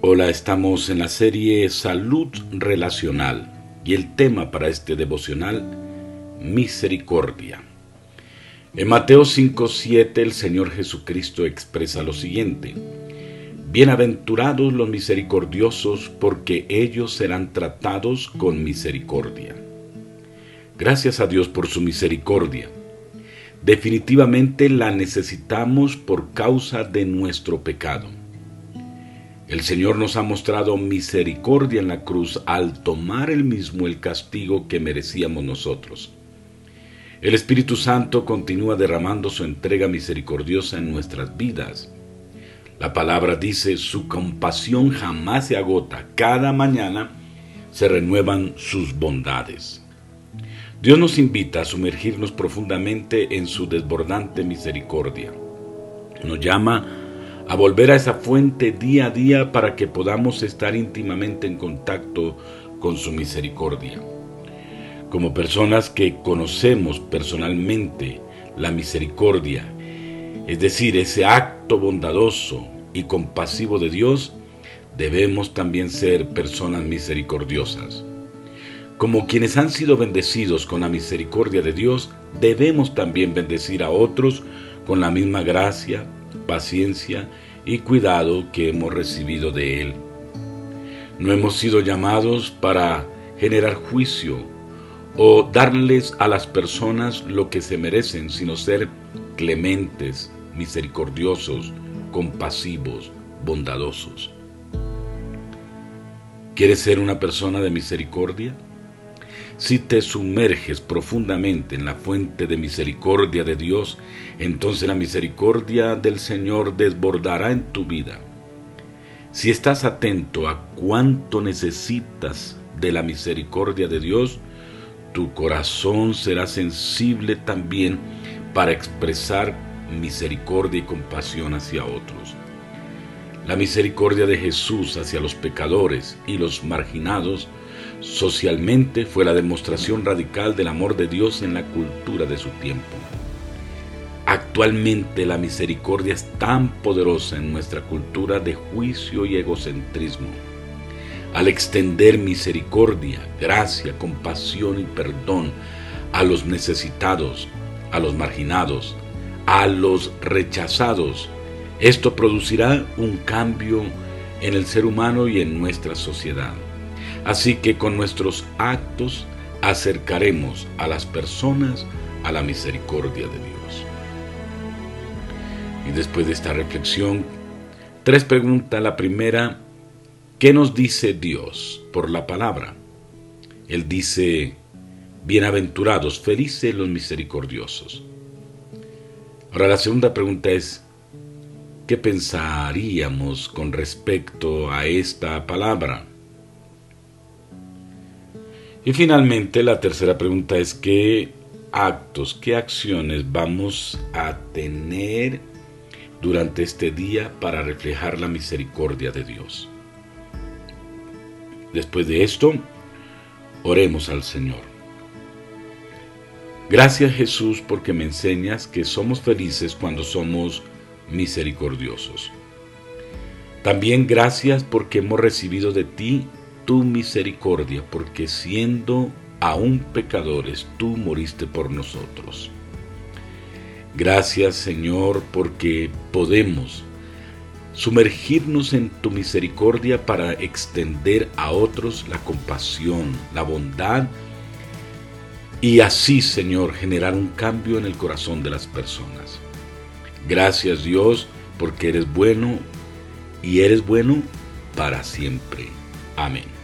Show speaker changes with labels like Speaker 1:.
Speaker 1: Hola, estamos en la serie Salud Relacional y el tema para este devocional, Misericordia. En Mateo 5.7 el Señor Jesucristo expresa lo siguiente, Bienaventurados los misericordiosos porque ellos serán tratados con misericordia. Gracias a Dios por su misericordia. Definitivamente la necesitamos por causa de nuestro pecado. El Señor nos ha mostrado misericordia en la cruz al tomar él mismo el castigo que merecíamos nosotros. El Espíritu Santo continúa derramando su entrega misericordiosa en nuestras vidas. La palabra dice, su compasión jamás se agota, cada mañana se renuevan sus bondades. Dios nos invita a sumergirnos profundamente en su desbordante misericordia. Nos llama a volver a esa fuente día a día para que podamos estar íntimamente en contacto con su misericordia. Como personas que conocemos personalmente la misericordia, es decir, ese acto bondadoso y compasivo de Dios, debemos también ser personas misericordiosas. Como quienes han sido bendecidos con la misericordia de Dios, debemos también bendecir a otros con la misma gracia, paciencia y cuidado que hemos recibido de Él. No hemos sido llamados para generar juicio o darles a las personas lo que se merecen, sino ser clementes, misericordiosos, compasivos, bondadosos. ¿Quieres ser una persona de misericordia? Si te sumerges profundamente en la fuente de misericordia de Dios, entonces la misericordia del Señor desbordará en tu vida. Si estás atento a cuánto necesitas de la misericordia de Dios, tu corazón será sensible también para expresar misericordia y compasión hacia otros. La misericordia de Jesús hacia los pecadores y los marginados socialmente fue la demostración radical del amor de Dios en la cultura de su tiempo. Actualmente la misericordia es tan poderosa en nuestra cultura de juicio y egocentrismo. Al extender misericordia, gracia, compasión y perdón a los necesitados, a los marginados, a los rechazados, esto producirá un cambio en el ser humano y en nuestra sociedad. Así que con nuestros actos acercaremos a las personas a la misericordia de Dios. Y después de esta reflexión, tres preguntas. La primera, ¿qué nos dice Dios por la palabra? Él dice, bienaventurados, felices los misericordiosos. Ahora la segunda pregunta es, ¿qué pensaríamos con respecto a esta palabra? Y finalmente la tercera pregunta es qué actos, qué acciones vamos a tener durante este día para reflejar la misericordia de Dios. Después de esto, oremos al Señor. Gracias Jesús porque me enseñas que somos felices cuando somos misericordiosos. También gracias porque hemos recibido de ti tu misericordia, porque siendo aún pecadores, tú moriste por nosotros. Gracias Señor, porque podemos sumergirnos en tu misericordia para extender a otros la compasión, la bondad y así, Señor, generar un cambio en el corazón de las personas. Gracias Dios, porque eres bueno y eres bueno para siempre. Amén.